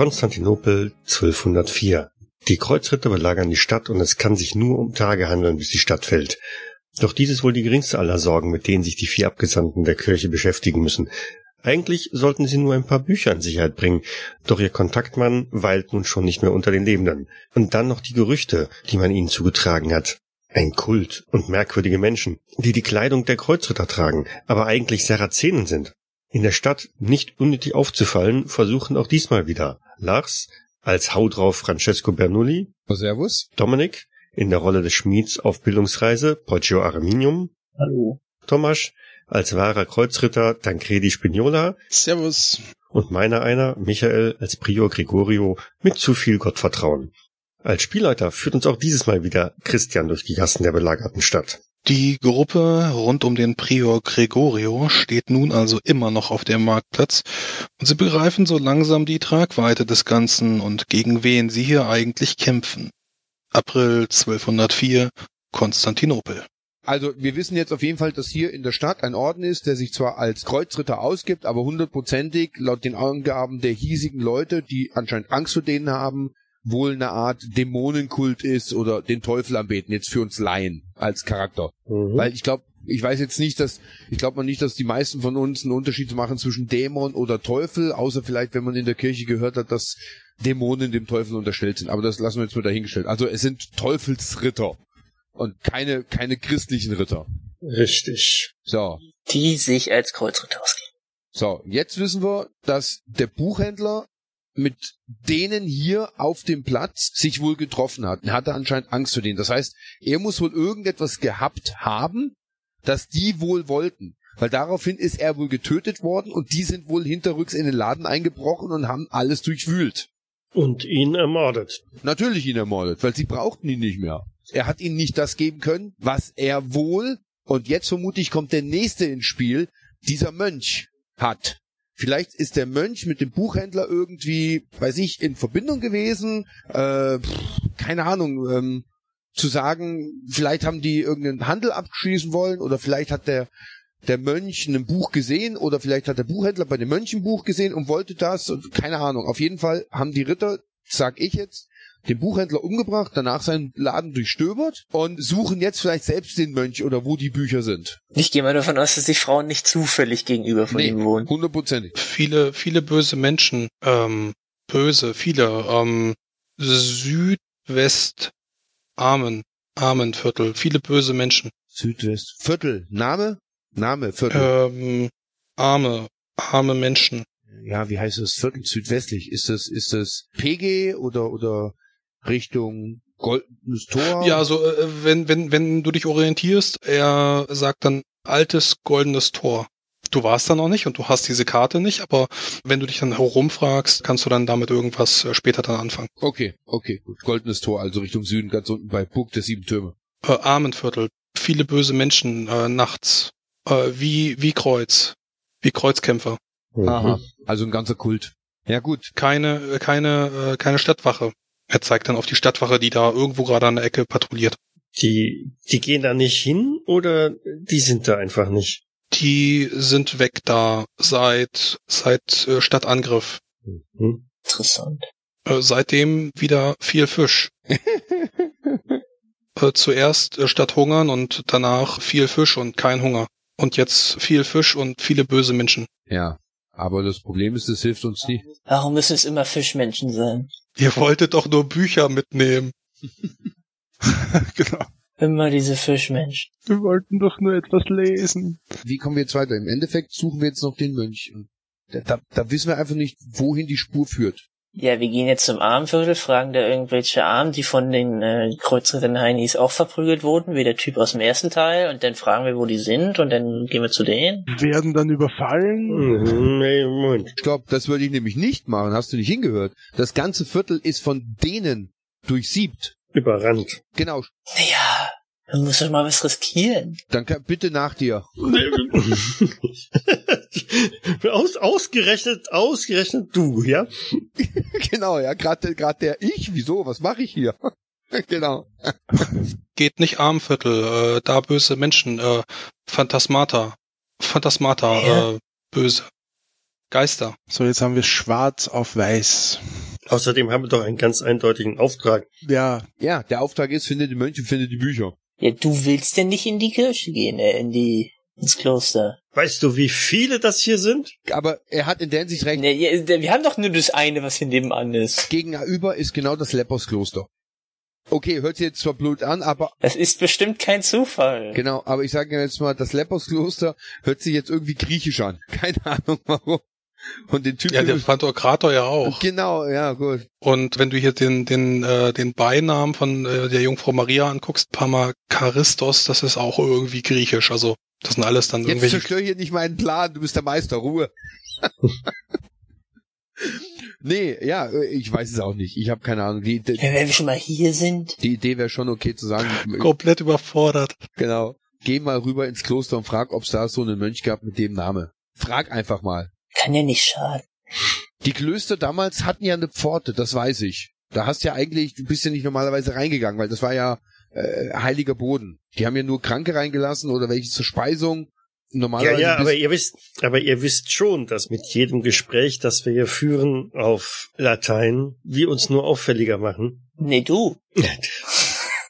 Konstantinopel 1204. Die Kreuzritter belagern die Stadt und es kann sich nur um Tage handeln, bis die Stadt fällt. Doch dies ist wohl die geringste aller Sorgen, mit denen sich die vier Abgesandten der Kirche beschäftigen müssen. Eigentlich sollten sie nur ein paar Bücher in Sicherheit bringen, doch ihr Kontaktmann weilt nun schon nicht mehr unter den Lebenden. Und dann noch die Gerüchte, die man ihnen zugetragen hat. Ein Kult und merkwürdige Menschen, die die Kleidung der Kreuzritter tragen, aber eigentlich Sarazenen sind. In der Stadt nicht unnötig aufzufallen, versuchen auch diesmal wieder Lars als Hau drauf Francesco Bernoulli, Servus. Dominik in der Rolle des Schmieds auf Bildungsreise Poggio Arminium, Hallo. Thomas als wahrer Kreuzritter Tancredi Spignola Servus. und meiner einer, Michael, als Prior Gregorio mit zu viel Gottvertrauen. Als Spielleiter führt uns auch dieses Mal wieder Christian durch die Gassen der belagerten Stadt. Die Gruppe rund um den Prior Gregorio steht nun also immer noch auf dem Marktplatz und sie begreifen so langsam die Tragweite des Ganzen und gegen wen sie hier eigentlich kämpfen. April 1204, Konstantinopel. Also wir wissen jetzt auf jeden Fall, dass hier in der Stadt ein Orden ist, der sich zwar als Kreuzritter ausgibt, aber hundertprozentig laut den Angaben der hiesigen Leute, die anscheinend Angst vor denen haben, wohl eine Art Dämonenkult ist oder den Teufel anbeten, jetzt für uns Laien als Charakter. Mhm. Weil ich glaube, ich weiß jetzt nicht, dass, ich glaube mal nicht, dass die meisten von uns einen Unterschied machen zwischen Dämon oder Teufel, außer vielleicht, wenn man in der Kirche gehört hat, dass Dämonen dem Teufel unterstellt sind. Aber das lassen wir jetzt mal dahingestellt. Also es sind Teufelsritter und keine, keine christlichen Ritter. Richtig. So. Die sich als Kreuzritter ausgeben. So, jetzt wissen wir, dass der Buchhändler mit denen hier auf dem Platz sich wohl getroffen hat. Er hatte anscheinend Angst vor denen. Das heißt, er muss wohl irgendetwas gehabt haben, das die wohl wollten. Weil daraufhin ist er wohl getötet worden und die sind wohl hinterrücks in den Laden eingebrochen und haben alles durchwühlt. Und ihn ermordet. Natürlich ihn ermordet, weil sie brauchten ihn nicht mehr. Er hat ihnen nicht das geben können, was er wohl, und jetzt vermutlich kommt der nächste ins Spiel, dieser Mönch hat. Vielleicht ist der Mönch mit dem Buchhändler irgendwie, weiß ich, in Verbindung gewesen, äh, keine Ahnung, ähm, zu sagen, vielleicht haben die irgendeinen Handel abschließen wollen oder vielleicht hat der der Mönch ein Buch gesehen oder vielleicht hat der Buchhändler bei dem Mönch ein Buch gesehen und wollte das keine Ahnung. Auf jeden Fall haben die Ritter, sag ich jetzt, den Buchhändler umgebracht, danach seinen Laden durchstöbert und suchen jetzt vielleicht selbst den Mönch oder wo die Bücher sind. Ich gehe mal davon aus, dass die Frauen nicht zufällig gegenüber von ihm wohnen. hundertprozentig. Viele, viele böse Menschen, ähm, böse, viele, ähm, Südwest, Armen, Armenviertel, viele böse Menschen, Südwest. Viertel. Name? Name, Viertel. ähm, arme, arme Menschen. ja, wie heißt es? Viertel südwestlich. Ist das, ist das PG oder, oder Richtung Goldenes Tor? Ja, also äh, wenn, wenn, wenn du dich orientierst, er sagt dann altes goldenes Tor. Du warst da noch nicht und du hast diese Karte nicht, aber wenn du dich dann herumfragst, kannst du dann damit irgendwas äh, später dann anfangen. Okay, okay, gut. Goldenes Tor, also Richtung Süden, ganz unten bei Burg der Sieben Türme. Äh, Armenviertel, viele böse Menschen äh, nachts, äh, wie, wie Kreuz, wie Kreuzkämpfer. Aha. Also ein ganzer Kult. Ja, gut. Keine, äh, keine, äh, keine Stadtwache. Er zeigt dann auf die Stadtwache, die da irgendwo gerade an der Ecke patrouilliert. Die, die gehen da nicht hin oder die sind da einfach nicht? Die sind weg da seit, seit äh, Stadtangriff. Hm? Interessant. Äh, seitdem wieder viel Fisch. äh, zuerst äh, statt Hungern und danach viel Fisch und kein Hunger. Und jetzt viel Fisch und viele böse Menschen. Ja. Aber das Problem ist, es hilft uns nicht. Warum müssen es immer Fischmenschen sein? Ihr wolltet doch nur Bücher mitnehmen. genau. Immer diese Fischmenschen. Wir wollten doch nur etwas lesen. Wie kommen wir jetzt weiter? Im Endeffekt suchen wir jetzt noch den Mönch. Da, da, da wissen wir einfach nicht, wohin die Spur führt. Ja, wir gehen jetzt zum Armviertel, fragen da irgendwelche Armen, die von den äh, Kreuzrittern Heinis auch verprügelt wurden, wie der Typ aus dem ersten Teil, und dann fragen wir, wo die sind, und dann gehen wir zu denen. Werden dann überfallen? Mhm, nee, Moment. Stopp, das würde ich nämlich nicht machen. Hast du nicht hingehört? Das ganze Viertel ist von denen durchsiebt. Überrannt. Genau. Naja, man muss doch mal was riskieren. Dann kann, bitte nach dir. Aus, ausgerechnet, ausgerechnet du, ja? genau, ja, gerade grad der ich. Wieso? Was mache ich hier? genau. Geht nicht Armviertel, äh, da böse Menschen, äh, Phantasmata. Phantasmata, Ja. äh, böse. Geister. So, jetzt haben wir schwarz auf weiß. Außerdem haben wir doch einen ganz eindeutigen Auftrag. Ja, Ja, der Auftrag ist, finde die Mönche, finde die Bücher. Ja, du willst denn nicht in die Kirche gehen, äh, in die, ins Kloster. Weißt du, wie viele das hier sind? Aber er hat in der Hinsicht recht. Ne, ja, wir haben doch nur das eine, was hier nebenan ist. Gegenüber ist genau das Lepperskloster. Okay, hört sich jetzt zwar blöd an, aber Das ist bestimmt kein Zufall. genau, aber ich sage jetzt mal, das Lepperskloster hört sich jetzt irgendwie griechisch an. Keine Ahnung warum. Und den Typ Ja, der Pantokrator ja auch. Genau, ja, gut. Und wenn du hier den, den, äh, den Beinamen von äh, der Jungfrau Maria anguckst, Pamakaristos, das ist auch irgendwie griechisch. Also das sind alles dann Jetzt irgendwelche. zerstör hier nicht meinen Plan, du bist der Meister, Ruhe. nee, ja, äh, ich weiß es auch nicht. Ich habe keine Ahnung. Die, die, Ja, wenn wir schon mal hier sind. die Idee wäre schon okay zu sagen, komplett überfordert. genau. Geh mal rüber ins Kloster und frag, ob es da so einen Mönch gab mit dem Name. Frag einfach mal. Kann ja nicht schaden. Die Klöster damals hatten ja eine Pforte, das weiß ich. Da hast ja eigentlich, du bist ja nicht normalerweise reingegangen, weil das war ja äh, heiliger Boden. Die haben ja nur Kranke reingelassen oder welche zur Speisung. Ja, Normalerweise ja, bist- aber ihr wisst, aber ihr wisst schon, dass mit jedem Gespräch, das wir hier führen auf Latein, wir uns nur auffälliger machen. Nee, du.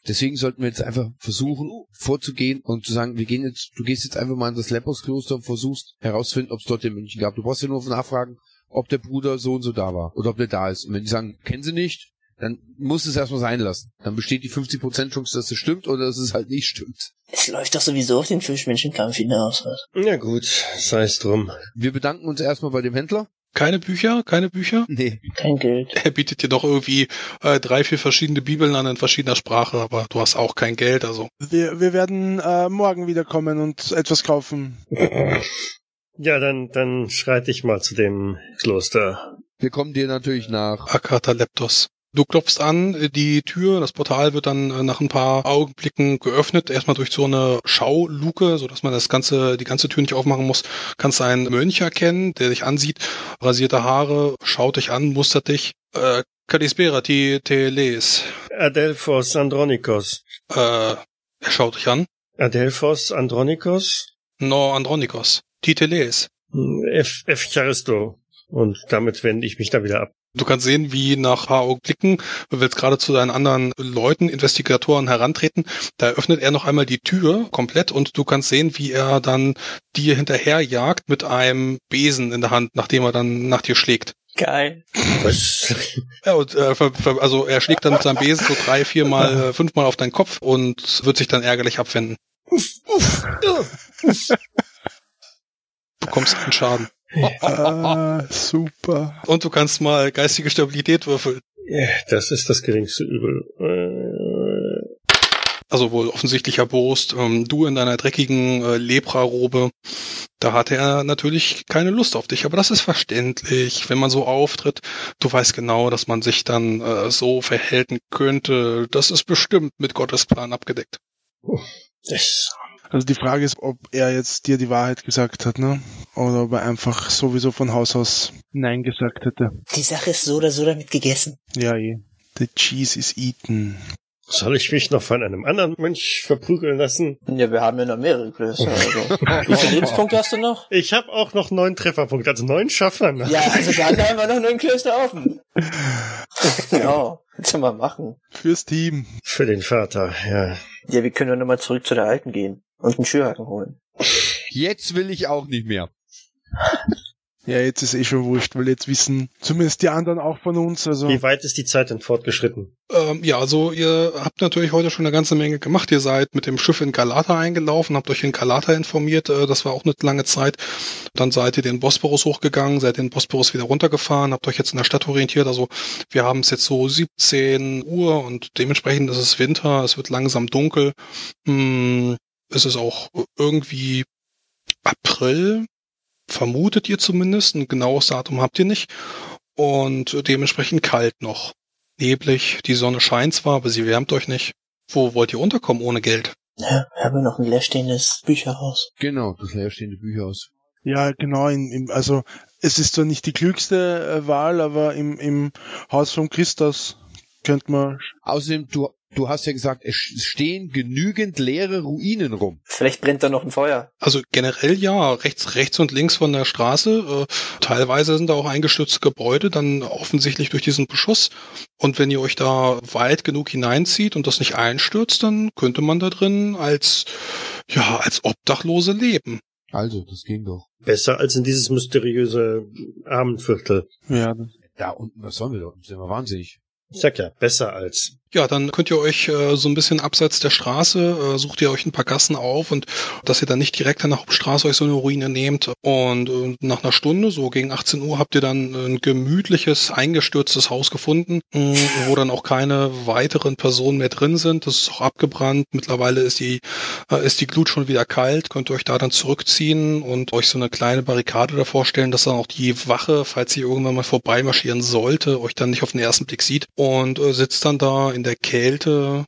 Deswegen sollten wir jetzt einfach versuchen, vorzugehen und zu sagen, wir gehen jetzt, du gehst jetzt einfach mal in das Lepperskloster und versuchst herauszufinden, ob es dort den München gab. Du brauchst ja nur nachfragen, ob der Bruder so und so da war oder ob der da ist. Und wenn die sagen, kennen sie nicht, dann muss es erstmal sein lassen. Dann besteht die 50% Chance, dass es stimmt oder dass es halt nicht stimmt. Es läuft doch sowieso auf den Fischmenschenkampf hinaus. Was? Na gut, sei es drum. Wir bedanken uns erstmal bei dem Händler. Keine Bücher, keine Bücher. Nee. Kein Geld. Er bietet dir doch irgendwie äh, drei, vier verschiedene Bibeln an in verschiedener Sprache, aber du hast auch kein Geld, also wir, wir werden äh, morgen wiederkommen und etwas kaufen. Ja, dann, dann schreite ich mal zu dem Kloster. Wir kommen dir natürlich nach. Akataleptos. Du klopfst an, die Tür, das Portal wird dann äh, nach ein paar Augenblicken geöffnet, erstmal durch so eine Schauluke, so dass man das ganze, die ganze Tür nicht aufmachen muss. Kannst einen Mönch erkennen, der dich ansieht, rasierte Haare, schaut dich an, mustert dich. Äh, Kalispera, ti te les. Adelphos Andronikos. Äh, er schaut dich an. Adelphos Andronikos? No Andronikos. Ti te les. F. F. Charisto. Und damit wende ich mich da wieder ab. Du kannst sehen, wie nach paar Augenblicken, du willst gerade zu deinen anderen Leuten, Investigatoren herantreten, da öffnet er noch einmal die Tür komplett und du kannst sehen, wie er dann dir hinterherjagt mit einem Besen in der Hand, nachdem er dann nach dir schlägt. Geil. Ja, und, äh, also er schlägt dann mit seinem Besen so drei, viermal, äh, fünfmal auf deinen Kopf und wird sich dann ärgerlich abwenden. Du bekommst einen Schaden. Ah, super. Und du kannst mal geistige Stabilität würfeln. Ja, Das ist das geringste Übel. Also wohl offensichtlich erbost, ähm, du in deiner dreckigen äh, Lepra-Robe, da hatte er natürlich keine Lust auf dich, aber das ist verständlich, wenn man so auftritt, du weißt genau, dass man sich dann äh, so verhalten könnte, das ist bestimmt mit Gottes Plan abgedeckt. das- Also die Frage ist, ob er jetzt dir die Wahrheit gesagt hat, ne? Oder ob er einfach sowieso von Haus aus Nein gesagt hätte. Die Sache ist so oder so damit gegessen. Ja, eh. The cheese is eaten. Soll ich mich noch von einem anderen Mönch verprügeln lassen? Ja, wir haben ja noch mehrere Klöster. Also. Wie viele Lebenspunkte hast du noch? Ich habe auch noch neun Trefferpunkte, also neun Schaffern. Ja, also dann haben wir noch nur ein Klöster offen. genau. Kannst du mal machen. Fürs Team. Für den Vater, ja. Ja, wir können doch nochmal zurück zu der Alten gehen und einen Schürhaken holen. Jetzt will ich auch nicht mehr. Ja, jetzt ist eh schon wurscht, weil jetzt wissen zumindest die anderen auch von uns. Also Wie weit ist die Zeit denn fortgeschritten? Ähm, ja, also ihr habt natürlich heute schon eine ganze Menge gemacht. Ihr seid mit dem Schiff in Galata eingelaufen, habt euch in Galata informiert, äh, das war auch eine lange Zeit. Dann seid ihr den Bosporus hochgegangen, seid den Bosporus wieder runtergefahren, habt euch jetzt in der Stadt orientiert. Also wir haben es jetzt so 17 Uhr und dementsprechend ist es Winter, es wird langsam dunkel. Hm, es ist auch irgendwie April, vermutet ihr zumindest. Ein genaues Datum habt ihr nicht. Und dementsprechend kalt noch neblig, die Sonne scheint zwar, aber sie wärmt euch nicht. Wo wollt ihr unterkommen ohne Geld? Ja, wir haben ja noch ein leerstehendes Bücherhaus. Genau, das leerstehende Bücherhaus. ja, genau. In, im, also es ist zwar nicht die klügste äh, Wahl, aber im, im Haus von Christus könnte man. Außerdem, du, Du hast ja gesagt, es stehen genügend leere Ruinen rum. Vielleicht brennt da noch ein Feuer. Also generell ja, rechts, rechts und links von der Straße. Äh, teilweise sind da auch eingestürzte Gebäude, dann offensichtlich durch diesen Beschuss. Und wenn ihr euch da weit genug hineinzieht und das nicht einstürzt, dann könnte man da drin als, ja, als Obdachlose leben. Also, das ging doch. Besser als in dieses mysteriöse Abendviertel. Ja, Da unten, was sollen wir da? Sind wir wahnsinnig. Ich sag ja, besser als. Ja, dann könnt ihr euch äh, so ein bisschen abseits der Straße, äh, sucht ihr euch ein paar Gassen auf und dass ihr dann nicht direkt an der Hauptstraße euch so eine Ruine nehmt. Und äh, nach einer Stunde, so gegen 18 Uhr, habt ihr dann ein gemütliches, eingestürztes Haus gefunden, mh, wo dann auch keine weiteren Personen mehr drin sind. Das ist auch abgebrannt. Mittlerweile ist die, äh, ist die Glut schon wieder kalt. Könnt ihr euch da dann zurückziehen und euch so eine kleine Barrikade davor stellen, dass dann auch die Wache, falls sie irgendwann mal vorbeimarschieren sollte, euch dann nicht auf den ersten Blick sieht und äh, sitzt dann da in der Kälte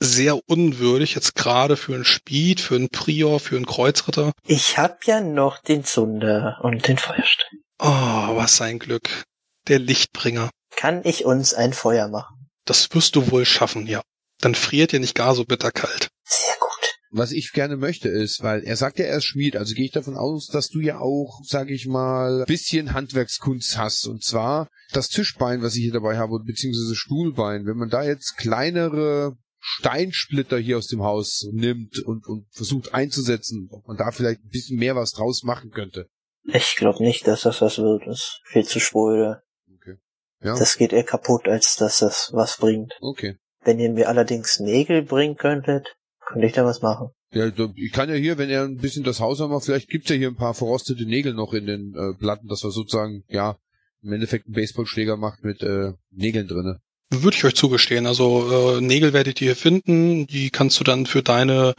sehr unwürdig, jetzt gerade für einen Speed, für einen Prior, für einen Kreuzritter. Ich hab ja noch den Zunder und den Feuerstein. Oh, was ein Glück. Der Lichtbringer. Kann ich uns ein Feuer machen? Das wirst du wohl schaffen, ja. Dann friert ihr nicht gar so bitterkalt. Sehr gut. Was ich gerne möchte ist, weil er sagt ja, er ist Schmied, also gehe ich davon aus, dass du ja auch, sag ich mal, bisschen Handwerkskunst hast. Und zwar das Tischbein, was ich hier dabei habe, beziehungsweise Stuhlbein. Wenn man da jetzt kleinere Steinsplitter hier aus dem Haus nimmt und, und versucht einzusetzen, ob man da vielleicht ein bisschen mehr was draus machen könnte. Ich glaube nicht, dass das was wird. Das ist viel zu spröde. Okay. Ja, Das geht eher kaputt, als dass das was bringt. okay. Wenn ihr mir allerdings Nägel bringen könntet, könnte ich da was machen. Ja, ich kann ja hier, wenn er ein bisschen das Haus haben, vielleicht gibt's ja hier ein paar verrostete Nägel noch in den äh, Platten, dass wir sozusagen, ja, im Endeffekt einen Baseballschläger macht mit äh, Nägeln drinne. Würde ich euch zugestehen. Also äh, Nägel werdet ihr hier finden. Die kannst du dann für deine,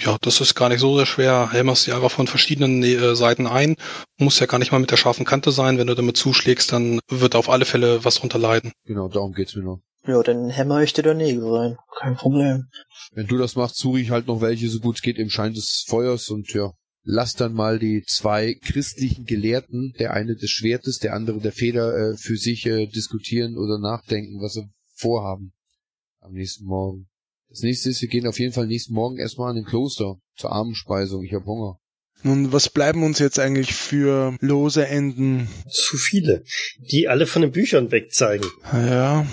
ja, das ist gar nicht so sehr schwer, hämmerst die einfach von verschiedenen äh, Seiten ein. Muss ja gar nicht mal mit der scharfen Kante sein. Wenn du damit zuschlägst, dann wird auf alle Fälle was drunter leiden. Genau, darum geht's mir noch. Ja, dann hämmer ich dir da Nägel rein. Kein Problem. Wenn du das machst, suche ich halt noch welche, so gut es geht, im Schein des Feuers und ja, lass dann mal die zwei christlichen Gelehrten, der eine des Schwertes, der andere der Feder, äh, für sich äh, diskutieren oder nachdenken, was sie vorhaben am nächsten Morgen. Das nächste ist, wir gehen auf jeden Fall nächsten Morgen erstmal an den Kloster zur Abendspeisung. Ich habe Hunger. Nun, was bleiben uns jetzt eigentlich für lose Enden? Zu viele, die alle von den Büchern wegzeigen. Ja,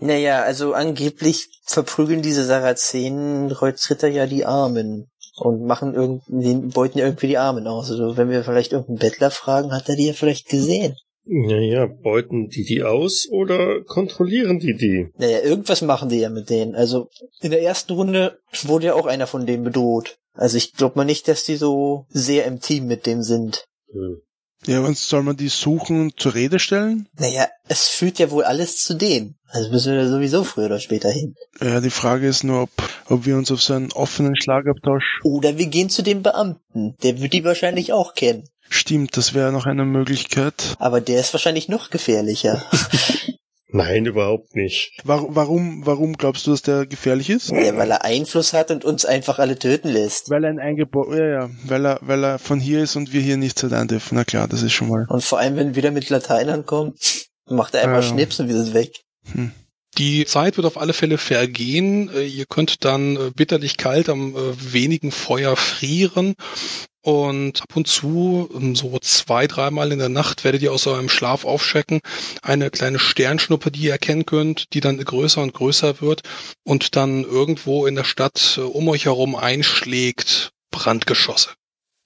Naja, also angeblich verprügeln diese Sarazenen Kreuzritter ja die Armen und machen irgendwie, beuten ja irgendwie die Armen aus. Also wenn wir vielleicht irgendeinen Bettler fragen, hat er die ja vielleicht gesehen. Naja, beuten die die aus oder kontrollieren die die? Naja, irgendwas machen die ja mit denen. Also in der ersten Runde wurde ja auch einer von denen bedroht. Also ich glaube mal nicht, dass die so sehr im Team mit dem sind. Hm. ja, und soll man die suchen und zur Rede stellen? Naja, es führt ja wohl alles zu denen. Also müssen wir da sowieso früher oder später hin. Ja, die Frage ist nur, ob, ob wir uns auf so einen offenen Schlagabtausch Oder wir gehen zu dem Beamten. Der wird die wahrscheinlich auch kennen. Stimmt, das wäre noch eine Möglichkeit. Aber der ist wahrscheinlich noch gefährlicher. Nein, überhaupt nicht. Warum, warum, warum glaubst du, dass der gefährlich ist? ja, weil er Einfluss hat und uns einfach alle töten lässt. Weil er ein Eingebot, ja, ja, weil er, weil er von hier ist und wir hier nichts allein dürfen. Na klar, das ist schon mal. Und vor allem, wenn wieder mit Latein ankommt, macht er einfach Ja. Schnips und wir sind weg. Hm. Die Zeit wird auf alle Fälle vergehen. Äh, Ihr könnt dann äh, bitterlich kalt am äh, wenigen Feuer frieren. Und ab und zu, ähm, so zwei, dreimal in der Nacht, werdet ihr aus eurem Schlaf aufschrecken. Eine kleine Sternschnuppe, die ihr erkennen könnt, die dann größer und größer wird und dann irgendwo in der Stadt äh, um euch herum einschlägt. Brandgeschosse.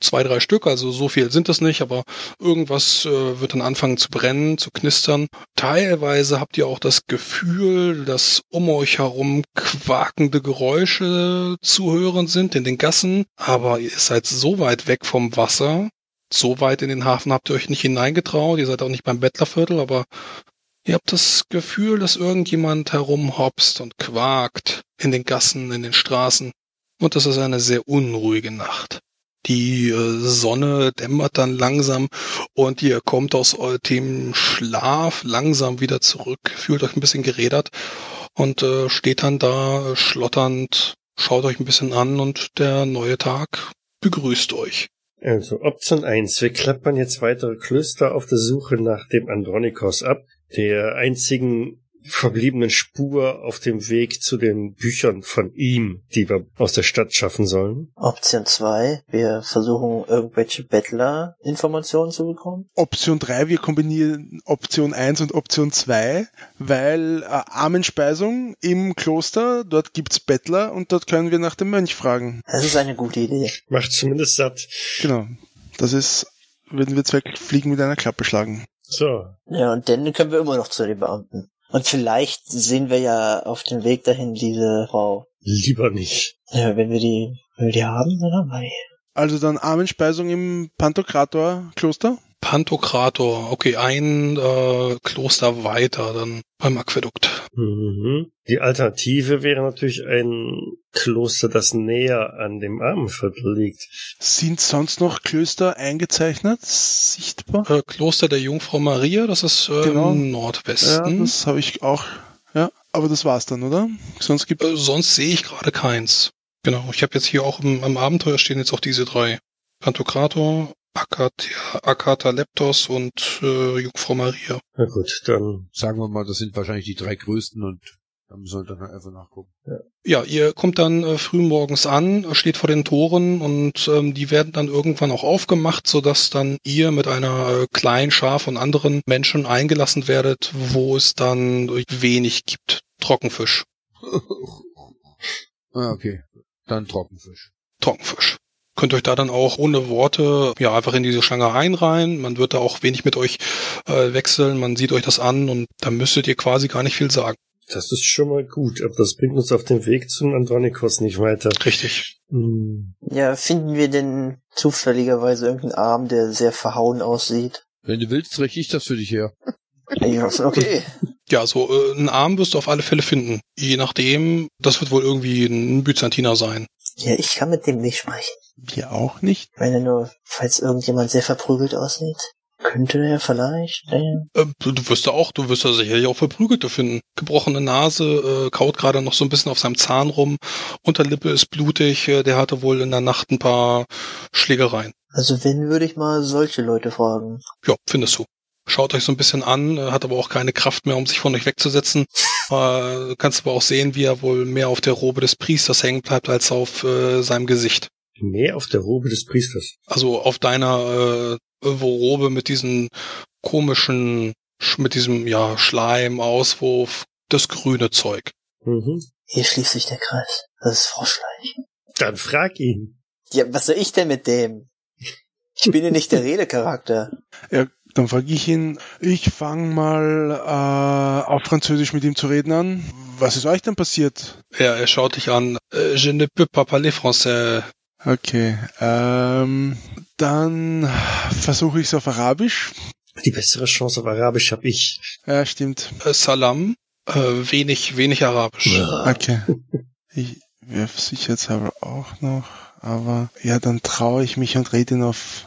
Zwei, drei Stück, also so viel sind es nicht, aber irgendwas äh, wird dann anfangen zu brennen, zu knistern. Teilweise habt ihr auch das Gefühl, dass um euch herum quakende Geräusche zu hören sind in den Gassen, aber ihr seid so weit weg vom Wasser, so weit in den Hafen habt ihr euch nicht hineingetraut, ihr seid auch nicht beim Bettlerviertel, aber ihr habt das Gefühl, dass irgendjemand herumhopst und quakt in den Gassen, in den Straßen. Und das ist eine sehr unruhige Nacht. Die äh, Sonne dämmert dann langsam und ihr kommt aus dem Schlaf langsam wieder zurück, fühlt euch ein bisschen gerädert und äh, steht dann da schlotternd, schaut euch ein bisschen an und der neue Tag begrüßt euch. Also, Option 1. Wir klappern jetzt weitere Klöster auf der Suche nach dem Andronikos ab, der einzigen verbliebenen Spur auf dem Weg zu den Büchern von ihm, die wir aus der Stadt schaffen sollen. Option 2, wir versuchen irgendwelche Bettler-Informationen zu bekommen. Option 3, wir kombinieren Option 1 und Option 2, weil äh, Armenspeisung im Kloster, dort gibt's Bettler und dort können wir nach dem Mönch fragen. Das ist eine gute Idee. Macht zumindest satt. Genau. Das ist, würden wir zwei Fliegen mit einer Klappe schlagen. So. Ja, und dann können wir immer noch zu den Beamten. Und vielleicht sehen wir ja auf dem Weg dahin diese Frau. Lieber nicht. Ja, wenn wir die, wenn wir die haben, dann haben wir die. Also dann Armenspeisung im Pantokrator-Kloster? Pantokrator, okay, ein äh, Kloster weiter, dann beim Aquädukt. Mhm. Die Alternative wäre natürlich ein Kloster, das näher an dem Armenviertel liegt. Sind sonst noch Klöster eingezeichnet, sichtbar? Äh, Kloster der Jungfrau Maria, das ist äh, Genau. im Ja, Nordwesten. das habe ich auch. Ja, aber das war's dann, oder? Sonst gibt äh, sonst sehe ich gerade keins. Genau, ich habe jetzt hier auch im, am Abenteuer stehen jetzt auch diese drei. Pantokrator, Akatia, Akata Leptos und äh, Jungfrau Maria. Na gut, dann Sagen wir mal, das sind wahrscheinlich die drei größten und da müssen wir dann einfach nachgucken. Ja, ihr kommt dann äh, frühmorgens an, steht vor den Toren und ähm, die werden dann irgendwann auch aufgemacht, sodass dann ihr mit einer äh, kleinen Schar von anderen Menschen eingelassen werdet, wo es dann wenig gibt. Trockenfisch. ah, okay. Dann Trockenfisch. Trockenfisch. Könnt euch da dann auch ohne Worte ja einfach in diese Schlange einreihen. Man wird da auch wenig mit euch äh, wechseln. Man sieht euch das an und da müsstet ihr quasi gar nicht viel sagen. Das ist schon mal gut, aber das bringt uns auf dem Weg zum Andronikos nicht weiter. Richtig. Hm. Ja, finden wir denn zufälligerweise irgendeinen Arm, der sehr verhauen aussieht? Wenn du willst, richte ich das für dich her. Ja, okay. Ja, so äh, einen Arm wirst du auf alle Fälle finden. Je nachdem, das wird wohl irgendwie ein Byzantiner sein. Ja, ich kann mit dem nicht sprechen. Wir auch nicht. Ich meine nur, falls irgendjemand sehr verprügelt aussieht, könnte er vielleicht. Äh, Ähm, du, wirst da auch, du wirst da sicherlich auch Verprügelte finden. Gebrochene Nase, äh, kaut gerade noch so ein bisschen auf seinem Zahn rum, Unterlippe ist blutig, äh, der hatte wohl in der Nacht ein paar Schlägereien. also wenn, würde ich mal solche Leute fragen. Ja, findest du. Schaut euch so ein bisschen an, äh, hat aber auch keine Kraft mehr, um sich von euch wegzusetzen. Äh, kannst aber auch sehen, wie er wohl mehr auf der Robe des Priesters hängen bleibt, als auf äh, seinem Gesicht. Mehr auf der Robe des Priesters. Also auf deiner äh, Robe mit diesen komischen, sch- mit diesem ja Schleimauswurf, das grüne Zeug. Mhm. Hier schließt sich der Kreis. Das ist Froschleich. Dann frag ihn. Ja, was soll ich denn mit dem? Ich bin ja nicht der Redecharakter. Ja, dann frage ich ihn, ich fange mal äh, auf Französisch mit ihm zu reden an. Was ist euch denn passiert? Er, er schaut dich an. Äh, Je ne peux pas parler français. Okay, ähm, dann versuche ich es auf Arabisch. Die bessere Chance auf Arabisch habe ich. Ja, stimmt. Äh, Salam. Äh, wenig, wenig Arabisch. Okay. Ich werfe sicherheitshalber auch noch, aber ja, dann traue ich mich und rede ihn auf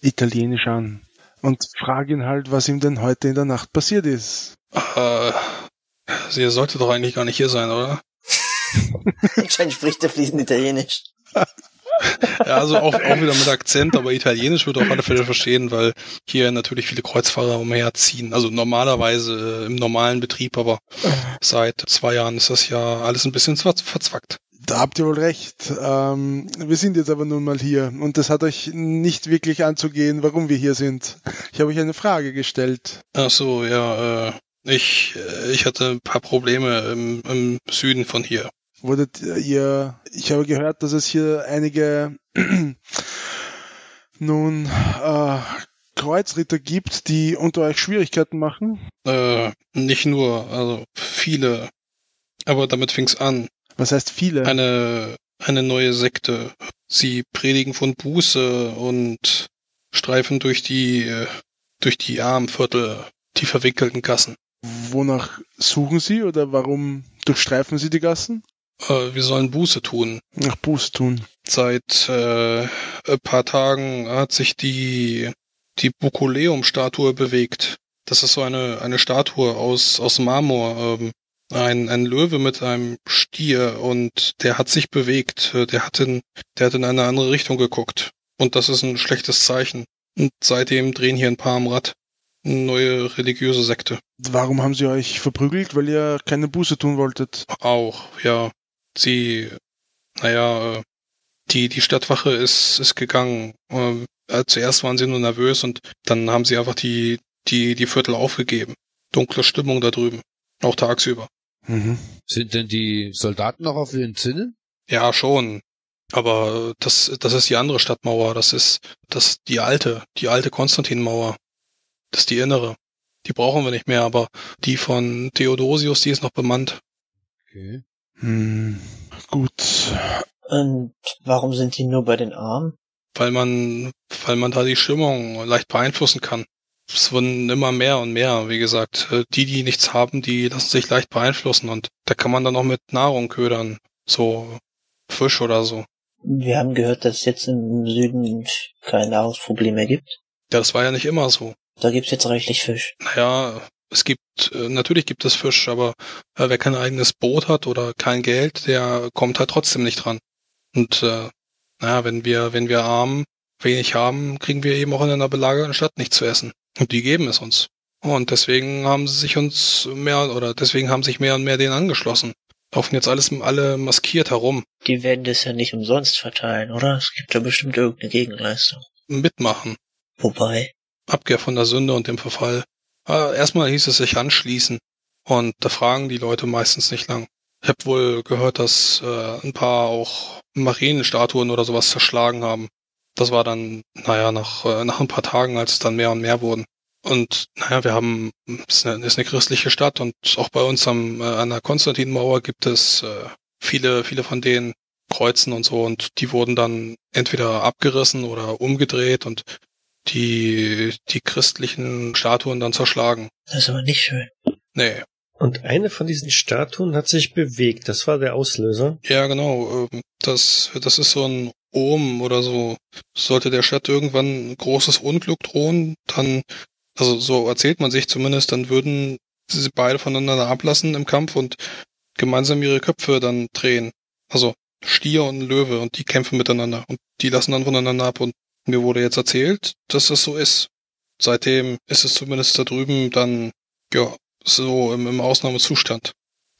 Italienisch an. Und frage ihn halt, was ihm denn heute in der Nacht passiert ist. Äh, sie sollte doch eigentlich gar nicht hier sein, oder? Anscheinend spricht er fließend Italienisch. Ja, also auch, auch wieder mit Akzent, aber Italienisch wird auf alle Fälle verstehen, weil hier natürlich viele Kreuzfahrer umherziehen. Also normalerweise äh, im normalen Betrieb, aber seit zwei Jahren ist das ja alles ein bisschen ver- verzwackt. Da habt ihr wohl recht. Ähm, wir sind jetzt aber nun mal hier und das hat euch nicht wirklich anzugehen, warum wir hier sind. Ich habe euch eine Frage gestellt. Ach so, ja, äh, ich, äh, ich hatte ein paar Probleme im, im Süden von hier. Wurdet ihr, ich habe gehört, dass es hier einige nun äh, Kreuzritter gibt, die unter euch Schwierigkeiten machen. Äh, nicht nur, also viele. Aber damit fing's an. Was heißt viele? Eine, eine neue Sekte. Sie predigen von Buße und streifen durch die, durch die Armviertel, die verwinkelten Gassen. Wonach suchen sie oder warum durchstreifen sie die Gassen? Äh, wir sollen Buße tun. Nach Buß tun. Seit äh, ein paar Tagen hat sich die, die Bukoleum-Statue bewegt. Das ist so eine, eine Statue aus, aus Marmor. Ähm, ein, ein Löwe mit einem Stier und der hat sich bewegt. Äh, Der hat in, der hat in eine andere Richtung geguckt. Und das ist ein schlechtes Zeichen. Und seitdem drehen hier ein paar am Rad. Eine neue religiöse Sekte. Warum haben sie euch verprügelt? Weil ihr keine Buße tun wolltet. Auch, ja. Sie, naja, äh, die, die Stadtwache ist, ist gegangen. Ähm, äh, zuerst waren sie nur nervös und dann haben sie einfach die, die, die Viertel aufgegeben. Dunkle Stimmung da drüben. Auch tagsüber. Mhm. Sind denn die Soldaten noch auf ihren Zinnen? Ja, schon. Aber das, das ist die andere Stadtmauer. Das ist, das, die alte, die alte Konstantinmauer. Das ist die innere. Die brauchen wir nicht mehr, aber die von Theodosius, die ist noch bemannt. Okay. Hm. Gut. Und warum sind die nur bei den Armen? Weil man, weil man da die Stimmung leicht beeinflussen kann. Es wurden immer mehr und mehr, wie gesagt. Die, die nichts haben, die lassen sich leicht beeinflussen und da kann man dann auch mit Nahrung ködern. So Fisch oder so. Wir haben gehört, dass es jetzt im Süden kein Nahrungsproblem mehr gibt. Ja, das war ja nicht immer so. Da gibt's jetzt reichlich Fisch. Naja, es gibt, äh, natürlich gibt es Fisch, aber äh, wer kein eigenes Boot hat oder kein Geld, der kommt halt trotzdem nicht dran. Und äh, naja, wenn wir, wenn wir arm wenig haben, kriegen wir eben auch in einer belagerten Stadt nichts zu essen. Und die geben es uns. Und deswegen haben sie sich uns mehr, oder deswegen haben sich mehr und mehr denen angeschlossen. Laufen jetzt alles alle maskiert herum. Die werden das ja nicht umsonst verteilen, oder? Es gibt da bestimmt irgendeine Gegenleistung. Mitmachen. Wobei, Abkehr von der Sünde und dem Verfall. Ah, Erstmal hieß es sich anschließen. Und da fragen die Leute meistens nicht lang. Ich habe wohl gehört, dass äh, ein paar auch Marienstatuen oder sowas zerschlagen haben. Das war dann, naja, nach, äh, nach ein paar Tagen, als es dann mehr und mehr wurden. Und naja, wir haben, es ist eine, ist eine christliche Stadt und auch bei uns am, äh, an der Konstantinmauer gibt es äh, viele, viele von den Kreuzen und so und die wurden dann entweder abgerissen oder umgedreht und die, die christlichen Statuen dann zerschlagen. das ist aber nicht schön. Nee, Und eine von diesen Statuen hat sich bewegt. Das war der Auslöser. Ja, genau. ähm, Das, das ist so ein Ohm oder so. Sollte der Stadt irgendwann ein großes Unglück drohen, dann, also so erzählt man sich zumindest, dann würden sie beide voneinander ablassen im Kampf und gemeinsam ihre Köpfe dann drehen. Also Stier und Löwe und die kämpfen miteinander und die lassen dann voneinander ab und mir wurde jetzt erzählt, dass das so ist. Seitdem ist es zumindest da drüben dann, ja, so im, im Ausnahmezustand.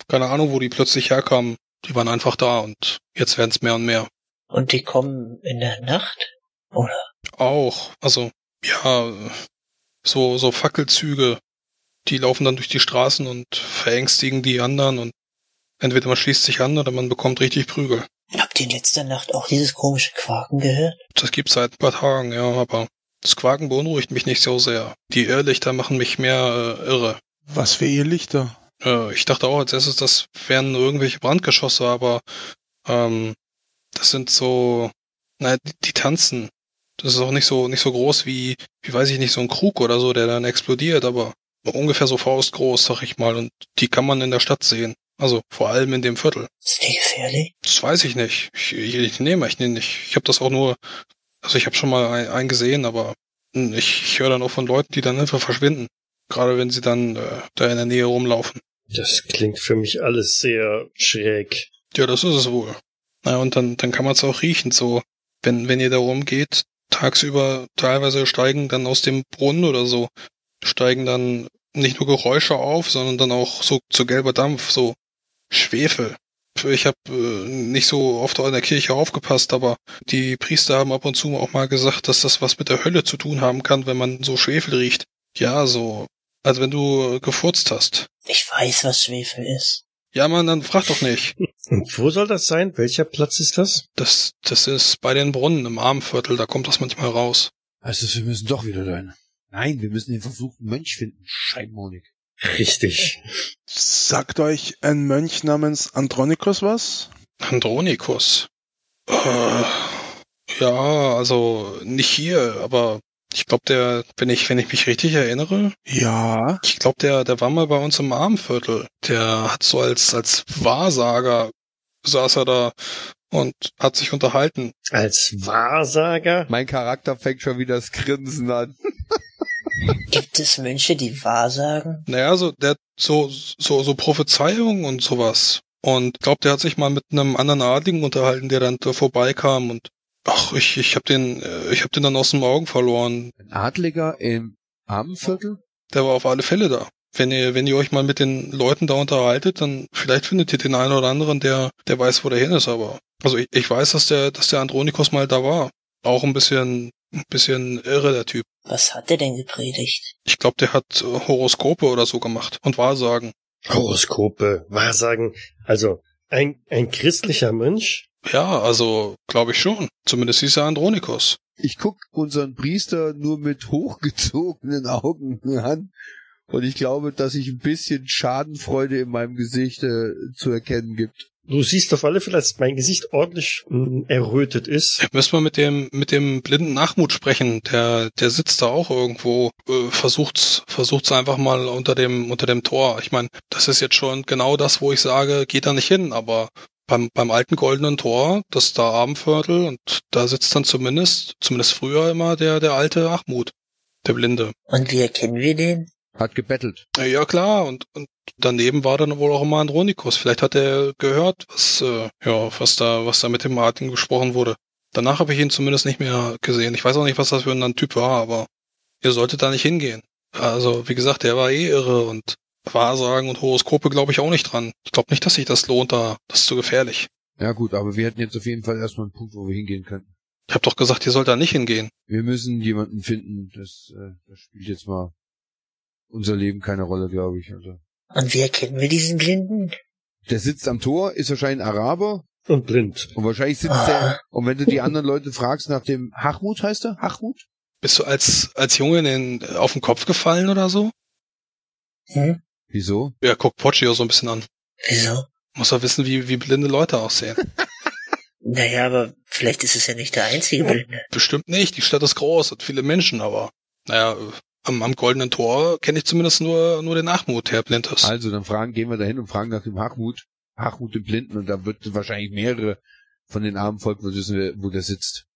Keine Ahnung, wo die plötzlich herkamen. Die waren einfach da und jetzt werden es mehr und mehr. Und die kommen in der Nacht? Oder? Auch, also, ja, so, so Fackelzüge, die laufen dann durch die Straßen und verängstigen die anderen und entweder man schließt sich an oder man bekommt richtig Prügel. Habt ihr in letzter Nacht auch dieses komische Quaken gehört? Das gibt's seit ein paar Tagen, ja, aber das Quaken beunruhigt mich nicht so sehr. Die Irrlichter machen mich mehr äh, irre. Was für Irrlichter? Äh, ich dachte auch als erstes, das wären irgendwelche Brandgeschosse, aber ähm, das sind so, naja, die, die tanzen. Das ist auch nicht so nicht so groß wie, wie weiß ich nicht, so ein Krug oder so, der dann explodiert, aber ungefähr so faustgroß, sag ich mal. Und die kann man in der Stadt sehen. Also vor allem in dem Viertel. Ist die gefährlich? Das weiß ich nicht. Ich, ich, ich nehme ich nicht. Ich habe das auch nur, also ich habe schon mal ein- einen gesehen, aber ich, ich höre dann auch von Leuten, die dann einfach verschwinden. Gerade wenn sie dann äh, da in der Nähe rumlaufen. Das klingt für mich alles sehr schräg. Ja, das ist es wohl. Na, und dann, dann kann man es auch riechen, so, wenn, wenn ihr da rumgeht, tagsüber teilweise steigen dann aus dem Brunnen oder so, steigen dann nicht nur Geräusche auf, sondern dann auch so, so gelber Dampf, so Schwefel. Ich habe äh, nicht so oft in der Kirche aufgepasst, aber die Priester haben ab und zu auch mal gesagt, dass das was mit der Hölle zu tun haben kann, wenn man so Schwefel riecht. Ja, so, als wenn du gefurzt hast. Ich weiß, was Schwefel ist. Ja, man, dann frag doch nicht. Und wo soll das sein? Welcher Platz ist das? Das, das ist bei den Brunnen im Armenviertel, da kommt das manchmal raus. Heißt das, wir müssen doch wieder dahin? Nein, wir müssen den verfluchten Mönch finden. Scheinmonik. Richtig. Sagt euch ein Mönch namens Andronikos was? Andronikus. Äh, ja, also nicht hier, aber ich glaube, der, wenn ich, wenn ich mich richtig erinnere, Ja. ich glaube, der, der war mal bei uns im Armenviertel. Der hat so als, als Wahrsager saß er da und hat sich unterhalten. Als Wahrsager? Mein Charakter fängt schon wieder das Grinsen an. Gibt es Mönche, die wahrsagen? Naja, so, der hat so, so, so Prophezeiungen und sowas. Und ich glaube, der hat sich mal mit einem anderen Adligen unterhalten, der dann da vorbeikam und ach, ich, ich hab den, äh, ich hab den dann aus den Augen verloren. Ein Adliger im Armenviertel? Der war auf alle Fälle da. Wenn ihr, wenn ihr euch mal mit den Leuten da unterhaltet, dann vielleicht findet ihr den einen oder anderen, der, der weiß, wo der hin ist, aber. Also ich, ich weiß, dass der, dass der Andronikos mal da war. Auch ein bisschen, ein bisschen irre, der Typ. Was hat der denn gepredigt? Ich glaube, der hat äh, Horoskope oder so gemacht und Wahrsagen. Horoskope, Wahrsagen. Also, ein, ein christlicher Mönch? Ja, also glaube ich schon. Zumindest hieß er Andronikos. Ich guck unseren Priester nur mit hochgezogenen Augen an und ich glaube, dass sich ein bisschen Schadenfreude in meinem Gesicht äh, zu erkennen gibt. Du siehst auf alle Fälle, dass mein Gesicht ordentlich mh, errötet ist. Müssen wir mit dem mit dem blinden Nachmut sprechen. Der der sitzt da auch irgendwo. Äh, versucht's versucht's einfach mal unter dem unter dem Tor. Ich meine, das ist jetzt schon genau das, wo ich sage, geht da nicht hin. Aber beim beim alten goldenen Tor, das ist da Abendviertel und da sitzt dann zumindest zumindest früher immer der der alte Achmut, der Blinde. Und wie erkennen wir den? Hat gebettelt. Ja klar und und daneben war dann wohl auch immer Andronikos. Vielleicht hat er gehört, was äh, ja was da was da mit dem Martin gesprochen wurde. Danach habe ich ihn zumindest nicht mehr gesehen. Ich weiß auch nicht, was das für ein Typ war, aber ihr solltet da nicht hingehen. Also, wie gesagt, der war eh irre und Wahrsagen und Horoskope glaube ich auch nicht dran. Ich glaube nicht, dass sich das lohnt da. Das ist zu gefährlich. Ja gut, aber wir hätten jetzt auf jeden Fall erstmal einen Punkt, wo wir hingehen könnten. Ich habe doch gesagt, ihr sollt da nicht hingehen. Wir müssen jemanden finden, das, äh, das spielt jetzt mal unser Leben keine Rolle, glaube ich. Also. Und wie erkennen wir diesen Blinden? Der sitzt am Tor, ist wahrscheinlich ein Araber Und blind. und wahrscheinlich sitzt der, und wenn du die anderen Leute fragst nach dem Hachmut heißt er? Hachmut? Bist du als als Junge in den, auf den Kopf gefallen oder so? Hm? Wieso? Ja, guck Poggio so ein bisschen an. Wieso? Muss er wissen, wie wie blinde Leute aussehen. Naja, aber vielleicht ist es ja nicht der einzige Blinde. Bestimmt nicht. Die Stadt ist groß und viele Menschen, aber naja, am, am goldenen Tor kenne ich zumindest nur nur den Achmut, Herr blind ist. Also, dann fragen, gehen wir dahin und fragen nach dem Hachmut. Hachmut den Blinden und da wird wahrscheinlich mehrere von den armen Volk wissen, wir, wo der sitzt.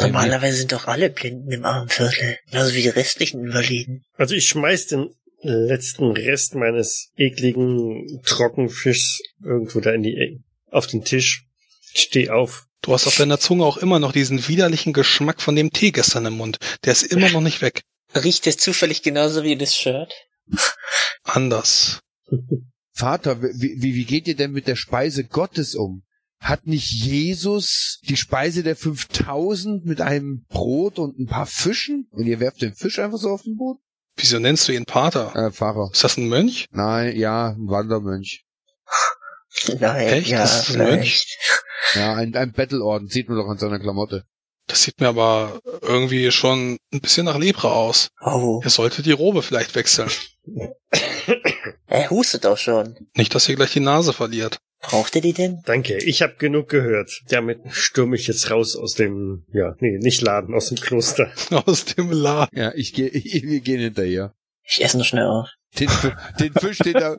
Normalerweise sind doch alle Blinden im Armenviertel. Genauso wie die restlichen Invaliden. Also ich schmeiß den letzten Rest meines ekligen Trockenfischs irgendwo da in die Ecke auf den Tisch. Steh auf. Du hast auf deiner Zunge auch immer noch diesen widerlichen Geschmack von dem Tee gestern im Mund. Der ist immer noch nicht weg. Riecht es zufällig genauso wie das Shirt? Anders. Vater, wie, wie, wie geht ihr denn mit der Speise Gottes um? Hat nicht Jesus die Speise der 5000 mit einem Brot und ein paar Fischen? Und ihr werft den Fisch einfach so auf den Boden? Wieso nennst du ihn Pater? Äh, Pfarrer. Ist das ein Mönch? Nein, ja, ein Wandermönch. Nein, Echt? ja, Das ist ein vielleicht. Ja, ein, ein Bettelorden, sieht man doch an seiner Klamotte. Das sieht mir aber irgendwie schon ein bisschen nach Lepra aus. Oh, Ihr solltet die Robe vielleicht wechseln. er hustet auch schon. Nicht, dass ihr gleich die Nase verliert. Braucht er die denn? Danke, ich hab genug gehört. Damit stürme ich jetzt raus aus dem, ja, nee, nicht Laden, aus dem Kloster. Aus dem Laden. Ja, ich gehe, wir gehen hinterher. Ich esse noch schnell auf. Den, den Fisch, den er,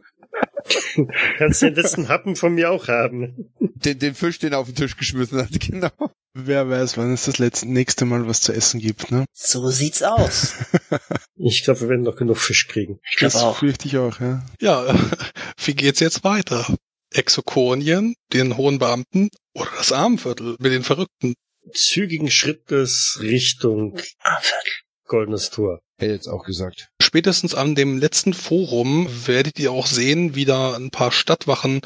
Kannst den letzten Happen von mir auch haben. den, den Fisch, den er auf den Tisch geschmissen hat, genau. Wer weiß, wann es das letzte, nächste Mal was zu essen gibt, ne? So sieht's aus. Ich glaube, wir werden noch genug Fisch kriegen. Ich glaube Das auch. fürchte ich auch, ja. Ja, wie geht's jetzt weiter? Exokonien, den hohen Beamten oder das Armenviertel mit den Verrückten? Zügigen Schrittes Richtung Armenviertel. Goldenes Tor. Hätte jetzt auch gesagt. Spätestens an dem letzten Forum werdet ihr auch sehen, wie da ein paar Stadtwachen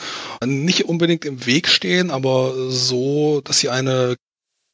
nicht unbedingt im Weg stehen, aber so, dass sie eine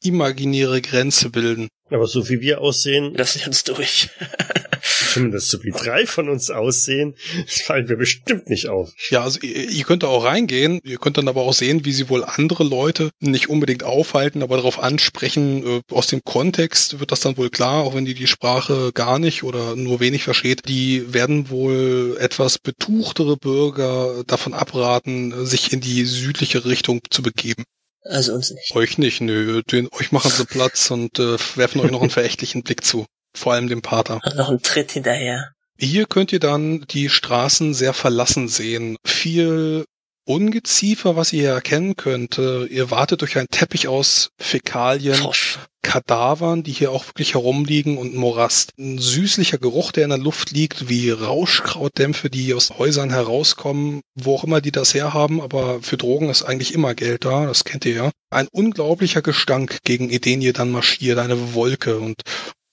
imaginäre Grenze bilden. Aber so wie wir aussehen, Lassen Sie uns durch. zumindest so wie drei von uns aussehen, fallen wir bestimmt nicht auf. Ja, also ihr, ihr könnt da auch reingehen, ihr könnt dann aber auch sehen, wie sie wohl andere Leute nicht unbedingt aufhalten, aber darauf ansprechen. Äh, Aus dem Kontext wird das dann wohl klar, auch wenn die die Sprache gar nicht oder nur wenig versteht. Die werden wohl etwas betuchtere Bürger davon abraten, sich in die südliche Richtung zu begeben. Also uns nicht. Euch nicht, nö, den, euch machen sie Platz und äh, werfen euch noch einen verächtlichen Blick zu. Vor allem dem Pater. Und noch ein Tritt hinterher. Hier könnt ihr dann die Straßen sehr verlassen sehen. Viel Ungeziefer, was ihr hier erkennen könnt. Ihr wartet durch einen Teppich aus Fäkalien, Frosch. Kadavern, die hier auch wirklich herumliegen und Morast. Ein süßlicher Geruch, der in der Luft liegt, wie Rauschkrautdämpfe, die aus Häusern herauskommen, wo auch immer die das herhaben, aber für Drogen ist eigentlich immer Geld da, das kennt ihr ja. Ein unglaublicher Gestank, gegen den ihr dann marschiert, eine Wolke und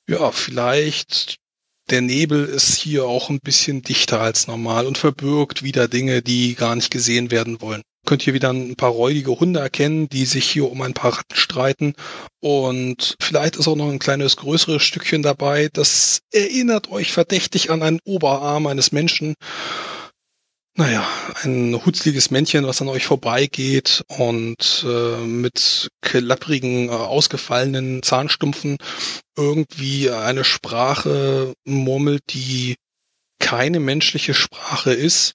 ja, vielleicht der Nebel ist hier auch ein bisschen dichter als normal und verbirgt wieder Dinge, die gar nicht gesehen werden wollen. Könnt hier wieder ein paar räudige Hunde erkennen, die sich hier um ein paar Ratten streiten. Und vielleicht ist auch noch ein kleines größeres Stückchen dabei. Das erinnert euch verdächtig an einen Oberarm eines Menschen. Naja, ein hutzliges Männchen, was an euch vorbeigeht und äh, mit klapprigen, äh, ausgefallenen Zahnstumpfen irgendwie eine Sprache murmelt, die keine menschliche Sprache ist.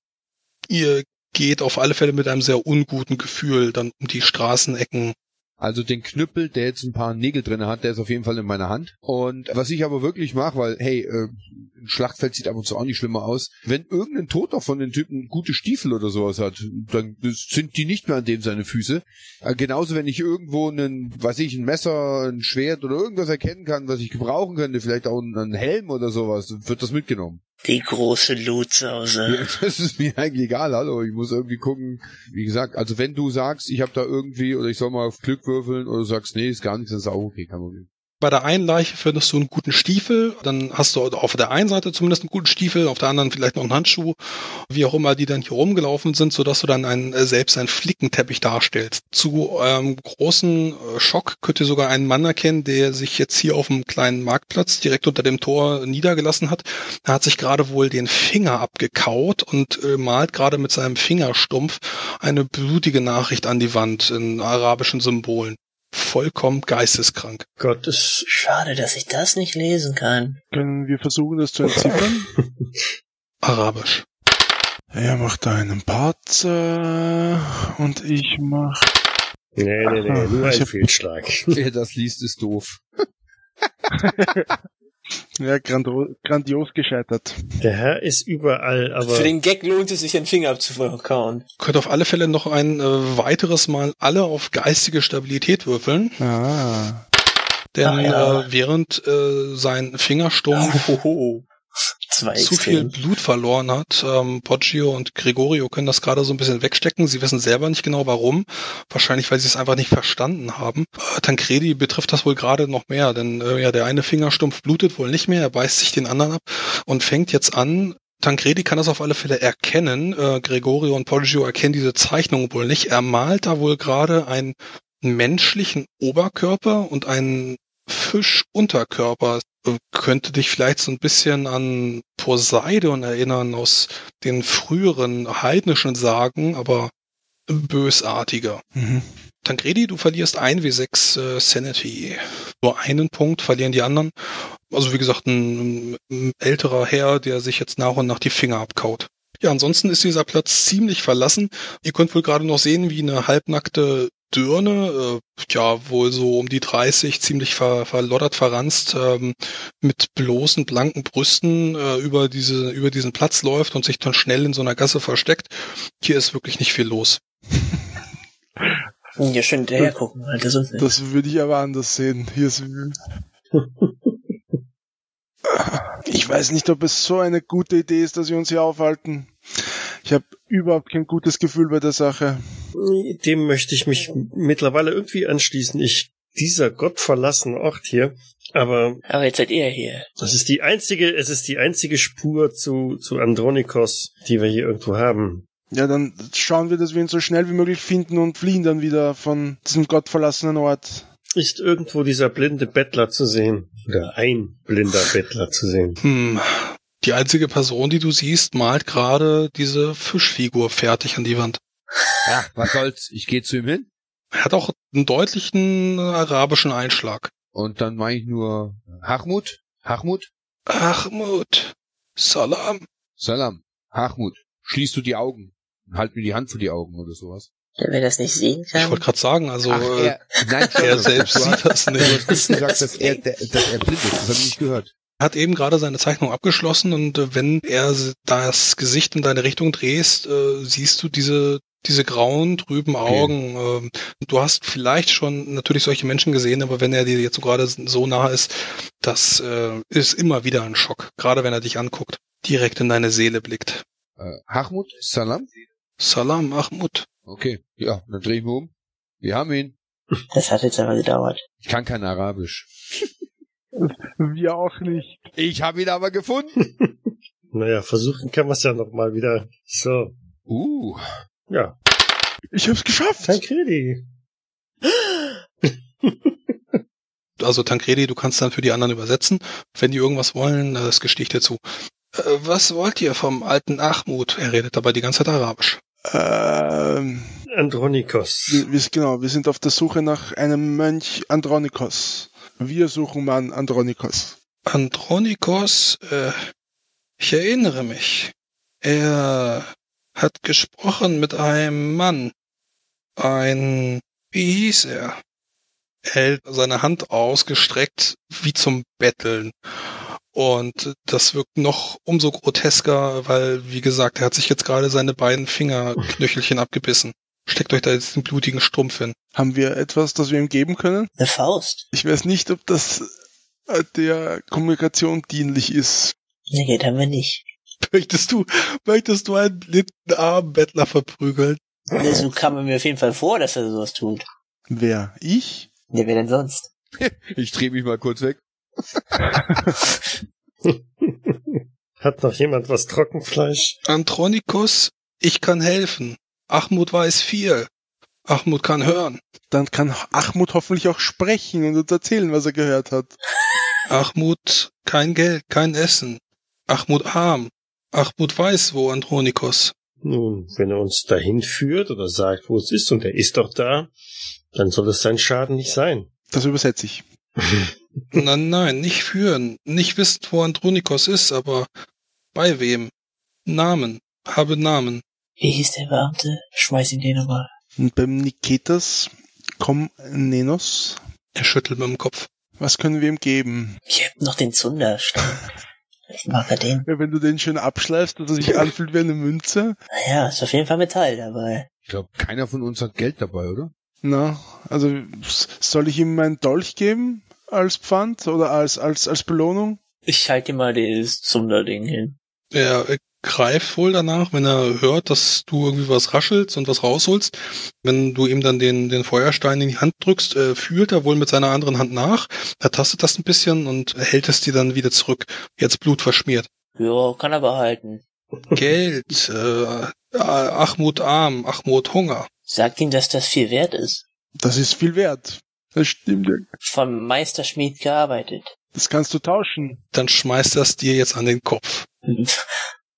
Ihr geht auf alle Fälle mit einem sehr unguten Gefühl dann um die Straßenecken Also den Knüppel, der jetzt ein paar Nägel drin hat, der ist auf jeden Fall in meiner Hand. Und was ich aber wirklich mache, weil, hey, äh, ein Schlachtfeld sieht ab und zu auch nicht schlimmer aus. Wenn irgendein Toter von den Typen gute Stiefel oder sowas hat, dann sind die nicht mehr an dem seine Füße. Äh, genauso, wenn ich irgendwo einen, weiß ich, ein Messer, ein Schwert oder irgendwas erkennen kann, was ich gebrauchen könnte, vielleicht auch einen Helm oder sowas, wird das mitgenommen. Die große Lutsause. Ja, das ist mir eigentlich egal, hallo. Ich muss irgendwie gucken. Wie gesagt, also wenn du sagst, ich habe da irgendwie oder ich soll mal auf Glück würfeln oder du sagst, nee, ist gar nichts, dann ist auch okay, kein Problem. Bei der einen Leiche findest du einen guten Stiefel, dann hast du auf der einen Seite zumindest einen guten Stiefel, auf der anderen vielleicht noch einen Handschuh, wie auch immer die dann hier rumgelaufen sind, sodass du dann einen, äh, selbst einen Flickenteppich darstellst. Zu eurem großen äh, Schock könnt ihr sogar einen Mann erkennen, der sich jetzt hier auf dem kleinen Marktplatz direkt unter dem Tor niedergelassen hat. Er hat sich gerade wohl den Finger abgekaut und äh, malt gerade mit seinem Fingerstumpf eine blutige Nachricht an die Wand in arabischen Symbolen vollkommen geisteskrank. Gottes. Schade, dass ich das nicht lesen kann. Können wir versuchen, das zu entziffern? Arabisch. er macht einen Patzer und ich mach... Nee, nee, nee, nur Ich ein Fehlschlag. Wer das liest, ist doof. Ja, grando grandios gescheitert. Der Herr ist überall, aber Für den Gag lohnt es sich, einen Finger abzukauen. Könnt auf alle Fälle noch ein äh, weiteres Mal alle auf geistige Stabilität würfeln, Ah. denn Ah, ja. äh, während äh, sein Fingerstumpf Hohoho. Zwei zu viel. Blut verloren hat. Ähm, Poggio und Gregorio können das gerade so ein bisschen wegstecken. Sie wissen selber nicht genau warum. Wahrscheinlich, weil sie es einfach nicht verstanden haben. Äh, Tancredi betrifft das wohl gerade noch mehr, denn äh, ja, der eine Fingerstumpf blutet wohl nicht mehr. Er beißt sich den anderen ab und fängt jetzt an. Tancredi kann das auf alle Fälle erkennen. Äh, Gregorio und Poggio erkennen diese Zeichnung wohl nicht. Er malt da wohl gerade einen menschlichen Oberkörper und einen Fischunterkörper äh, könnte dich vielleicht so ein bisschen an Poseidon erinnern aus den früheren heidnischen Sagen, aber bösartiger. Mhm. Tancredi, du verlierst ein W6 äh, Sanity. Nur einen Punkt verlieren die anderen. Also wie gesagt, ein, ein älterer Herr, der sich jetzt nach und nach die Finger abkaut. Ja, ansonsten ist dieser Platz ziemlich verlassen. Ihr könnt wohl gerade noch sehen, wie eine halbnackte Dirne, äh, ja, wohl so um die 30, ziemlich ver, verloddert, verranzt, ähm, mit bloßen, blanken Brüsten äh, über, diese, über diesen Platz läuft und sich dann schnell in so einer Gasse versteckt. Hier ist wirklich nicht viel los. Ja, schön hinterher gucken, Alter. So Das würde ich aber anders sehen. Hier ist... Ich weiß nicht, ob es so eine gute Idee ist, dass wir uns hier aufhalten. Ich habe überhaupt kein gutes Gefühl bei der Sache. dem möchte ich mich mittlerweile irgendwie anschließen. Ich, dieser gottverlassene Ort hier, aber Aber jetzt seid ihr hier. das ist die einzige, es ist die einzige Spur zu, zu Andronikos, die wir hier irgendwo haben. Ja, dann schauen wir, dass wir ihn so schnell wie möglich finden und fliehen dann wieder von diesem gottverlassenen Ort. Ist irgendwo dieser blinde Bettler zu sehen? Oder ein blinder Bettler zu sehen? Hm. Die einzige Person, die du siehst, malt gerade diese Fischfigur fertig an die Wand. Ja, was soll's? Ich gehe zu ihm hin Er hat auch einen deutlichen äh, arabischen Einschlag. und dann mache ich nur Hachmut, Hachmut, Ahmud, Salam. Salam, Hachmut. Schließt du die Augen und halt mir die Hand vor die Augen oder sowas. Ja, wer das nicht sehen Ich kann. wollte gerade sagen, also Ach, äh, er, nein, er selbst du sieht hast, das du nicht. hast nicht gesagt, dass er, der, dass er blind ist. Das habe ich nicht gehört. Hat eben gerade seine Zeichnung abgeschlossen und äh, wenn er das Gesicht in deine Richtung drehst, äh, siehst du diese diese grauen, trüben Augen. Ähm, du hast vielleicht schon natürlich solche Menschen gesehen, aber wenn er dir jetzt so gerade so nah ist, das äh, ist immer wieder ein Schock. Gerade wenn er dich anguckt, direkt in deine Seele blickt. Äh, Hachmut, Salam. Salam, Ahmud. Okay, ja, dann dreh ich mich um. Wir haben ihn. Das hat jetzt aber gedauert. Ich kann kein Arabisch. Wir auch nicht. Ich habe ihn aber gefunden. Naja, versuchen kann man es ja noch mal wieder. So, Uh, ja, Ich hab's geschafft. Tancredi. Also Tancredi, du kannst dann für die anderen übersetzen. Wenn die irgendwas wollen, das gestehe ich dir zu. Äh, was wollt ihr vom alten Achmut? Er redet dabei die ganze Zeit Arabisch. Ähm, Andronikos. wir, wir, genau, wir sind auf der Suche nach einem Mönch Andronikos. Wir suchen Mann Andronikos. Andronikos, äh, ich erinnere mich. Er hat gesprochen mit einem Mann. Ein, wie hieß er? Er hält seine Hand ausgestreckt wie zum Betteln. Und das wirkt noch umso grotesker, weil, wie gesagt, er hat sich jetzt gerade seine beiden Fingerknöchelchen abgebissen. Steckt euch da jetzt den blutigen Strumpf hin. Haben wir etwas, das wir ihm geben können? Eine Faust. Ich weiß nicht, ob das äh, der Kommunikation dienlich ist. Nee, geht haben wir nicht. Möchtest du, möchtest du einen blinden armen Bettler verprügeln? Nee, So kam er mir auf jeden Fall vor, dass er sowas tut. Wer? Ich? Ja, wer denn sonst? ich drehe mich mal kurz weg. Hat noch jemand was Trockenfleisch? Andronikos, ich kann helfen. Achmut weiß viel. Achmut kann hören. Dann kann Achmut hoffentlich auch sprechen und uns erzählen, was er gehört hat. Achmut kein Geld, kein Essen. Achmut arm. Achmut weiß, wo Andronikos. Nun, wenn er uns dahin führt oder sagt, wo es ist und er ist doch da, dann soll es sein Schaden nicht sein. Das übersetze ich. Nein, nein, nicht führen. Nicht wissen, wo Andronikos ist, aber bei wem? Namen. Habe Namen. Wie hieß der Beamte? Schmeiß ihn den nochmal. Und beim Niketas Komnenos, Er schüttelt mit dem Kopf. was können wir ihm geben? Ich hab noch den Zunderstab. Vielleicht mag er den. Ja, wenn du den schön abschleifst, dass er sich anfühlt wie eine Münze. Naja, ist auf jeden Fall Metall dabei. Ich glaube, keiner von uns hat Geld dabei, oder? Na, also s- soll ich ihm meinen Dolch geben als Pfand oder als als als Belohnung? Ich halte dir mal das Zunderding hin. Er greift wohl danach, wenn er hört, dass du irgendwie was raschelst und was rausholst. Wenn du ihm dann den, den Feuerstein in die Hand drückst, äh, fühlt er wohl mit seiner anderen Hand nach. Er tastet das ein bisschen und hält es dir dann wieder zurück. Jetzt Blut verschmiert. Ja, kann er behalten. Geld, äh, Achmut arm, Achmut Hunger. Sagt ihm, dass das viel wert ist. Das ist viel wert. Das stimmt ja. Vom Meisterschmied gearbeitet. Das kannst du tauschen. Dann schmeißt er es dir jetzt an den Kopf.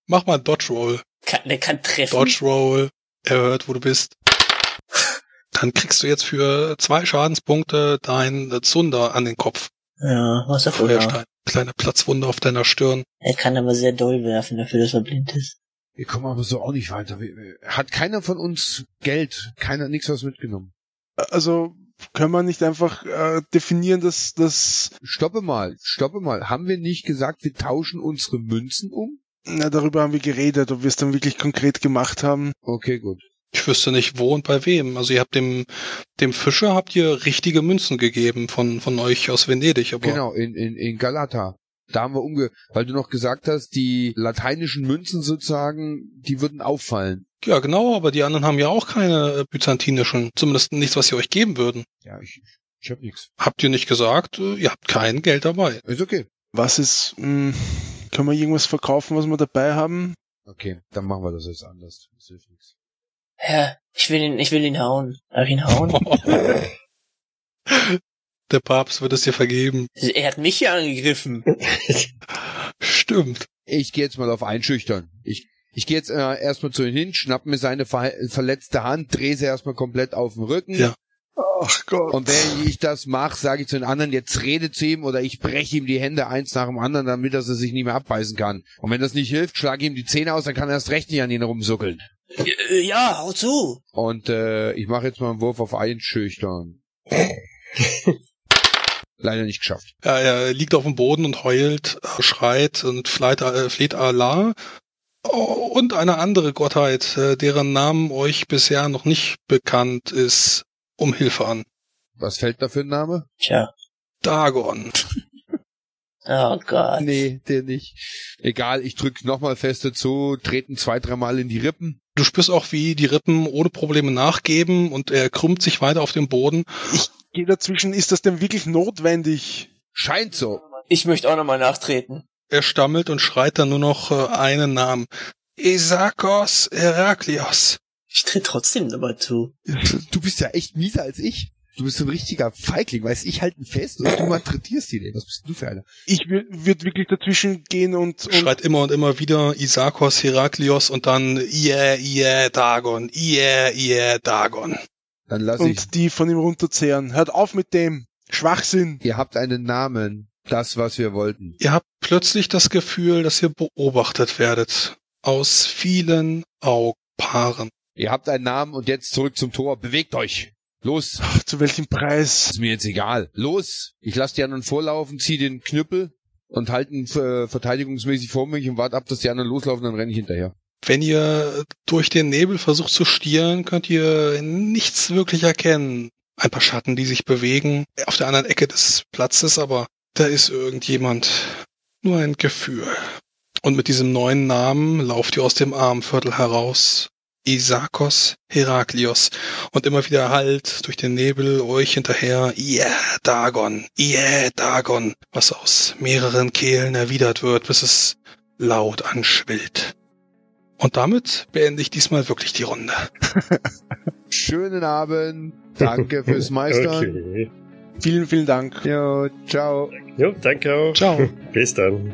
Mach mal Dodge Roll. kann, der kann treffen. Dodge Roll. Er hört, wo du bist. Dann kriegst du jetzt für zwei Schadenspunkte dein Zunder an den Kopf. Ja, was auch immer. Feuerstein. Kleine Platzwunde auf deiner Stirn. Er kann aber sehr doll werfen, dafür, dass er blind ist. Wir kommen aber so auch nicht weiter. Hat keiner von uns Geld? Keiner nichts was mitgenommen? Also können wir nicht einfach äh, definieren, dass das Stoppe mal, stoppe mal. Haben wir nicht gesagt, wir tauschen unsere Münzen um? Na, darüber haben wir geredet, ob wir es dann wirklich konkret gemacht haben. Okay, gut. Ich wüsste nicht, wo und bei wem. Also ihr habt dem, dem Fischer habt ihr richtige Münzen gegeben von, von euch aus Venedig, aber Genau, in, in, in Galata. Da haben wir umge... Weil du noch gesagt hast, die lateinischen Münzen sozusagen, die würden auffallen. ja genau, aber die anderen haben ja auch keine byzantinischen, zumindest nichts, was sie euch geben würden. Ja, ich, ich hab nix. Habt ihr nicht gesagt, äh, ihr habt kein Geld dabei. Ist okay. Was ist, mh, können wir irgendwas verkaufen, was wir dabei haben? Okay, dann machen wir das jetzt anders. Das hilft nichts. Ja, ich will ihn, ich will ihn hauen. Darf ich ihn hauen? Der Papst wird es dir vergeben. er hat mich ja angegriffen. Stimmt. Ich gehe jetzt mal auf Einschüchtern. Ich, ich gehe jetzt äh, erstmal zu ihm hin, schnapp mir seine ver verletzte Hand, drehe sie erstmal komplett auf den Rücken. Ja. Ach Gott. Und während ich das mache, sage ich zu den anderen, jetzt rede zu ihm oder ich breche ihm die Hände eins nach dem anderen, damit er sie sich nicht mehr abbeißen kann. Und wenn das nicht hilft, schlage ihm die Zähne aus, dann kann er erst recht nicht an ihn rumsuckeln. Äh, Ja, hau zu. Und äh, ich mache jetzt mal einen Wurf auf Einschüchtern. Leider nicht geschafft. Ja, er liegt auf dem Boden und heult, äh, schreit und fleit, äh, fleht Allah oh, und eine andere Gottheit, äh, deren Namen euch bisher noch nicht bekannt ist, um Hilfe an. Was fällt da für ein Name? Tja. Dagon. Oh Gott. Nee, der nicht. Egal, ich drück nochmal feste zu, treten zwei, dreimal in die Rippen. Du spürst auch, wie die Rippen ohne Probleme nachgeben und er krümmt sich weiter auf dem Boden. Geh dazwischen, ist das denn wirklich notwendig? Scheint so. Ich möchte auch nochmal nachtreten. Er stammelt und schreit dann nur noch äh, einen Namen. Isakos Heraklios. Ich trete trotzdem nochmal zu. Du bist ja echt mieser als ich. Du bist so ein richtiger Feigling, weißt ich halte ihn fest und du malträtierst ihn. ey. Was bist du für einer? Ich würde würd wirklich dazwischen gehen und, und Schreit immer und immer wieder Isakos Heraklios und dann Yeah, yeah, Dagon. Yeah, yeah, Dagon. Dann lass ich. und die von ihm runterzehren. Hört auf mit dem Schwachsinn. Ihr habt einen Namen. Das, was wir wollten. Ihr habt plötzlich das Gefühl, dass ihr beobachtet werdet. Aus vielen Augpaaren. Ihr habt einen Namen und jetzt zurück zum Tor. Bewegt euch. Los. Ach, zu welchem Preis? Ist mir jetzt egal. Los. Ich lasse die anderen vorlaufen, zieh den Knüppel und halten äh, verteidigungsmäßig vor mich und warte ab, dass die anderen loslaufen, dann renne ich hinterher. Wenn ihr durch den Nebel versucht zu stieren, könnt ihr nichts wirklich erkennen. Ein paar Schatten, die sich bewegen auf der anderen Ecke des Platzes, aber da ist irgendjemand. Nur ein Gefühl. Und mit diesem neuen Namen lauft ihr aus dem Armviertel heraus. Isakos Heraklios. Und immer wieder halt durch den Nebel euch hinterher, yeah, Dagon, yeah, Dagon, was aus mehreren Kehlen erwidert wird, bis es laut anschwillt. Und damit beende ich diesmal wirklich die Runde. Schönen Abend. Danke fürs Meistern. Okay. Vielen, vielen Dank. Jo, ciao. Jo, danke auch. Ciao. Bis dann.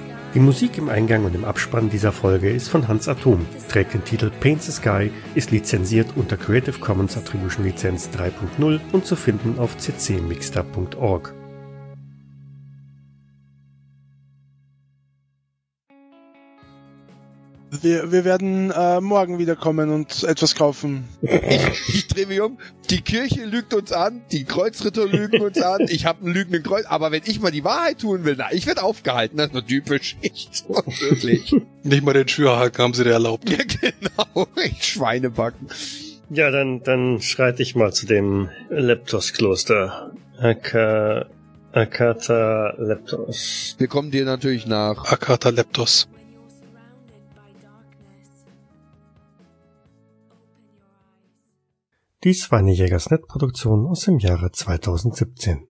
Die Musik im Eingang und im Abspann dieser Folge ist von Hans Atom, trägt den Titel Paint the Sky, ist lizenziert unter Creative Commons Attribution Lizenz 3.0 und zu finden auf ccmixter.org. Wir, wir werden äh, morgen wiederkommen und etwas kaufen. Ich, ich drehe mich um. Die Kirche lügt uns an, die Kreuzritter lügen uns an. Ich habe einen lügenden Kreuz. Aber wenn ich mal die Wahrheit tun will, na, ich werde aufgehalten. Das ist nur typisch. Echt, wirklich. Nicht mal den Schürhaken haben sie dir erlaubt. ja, genau. Ich Schweinebacken. Ja, dann, dann schreite ich mal zu dem Leptos-Kloster. Aka, Akata Leptos. Wir kommen dir natürlich nach. Akata Leptos. Dies war eine Jägersnet-Produktion aus dem Jahre 2017.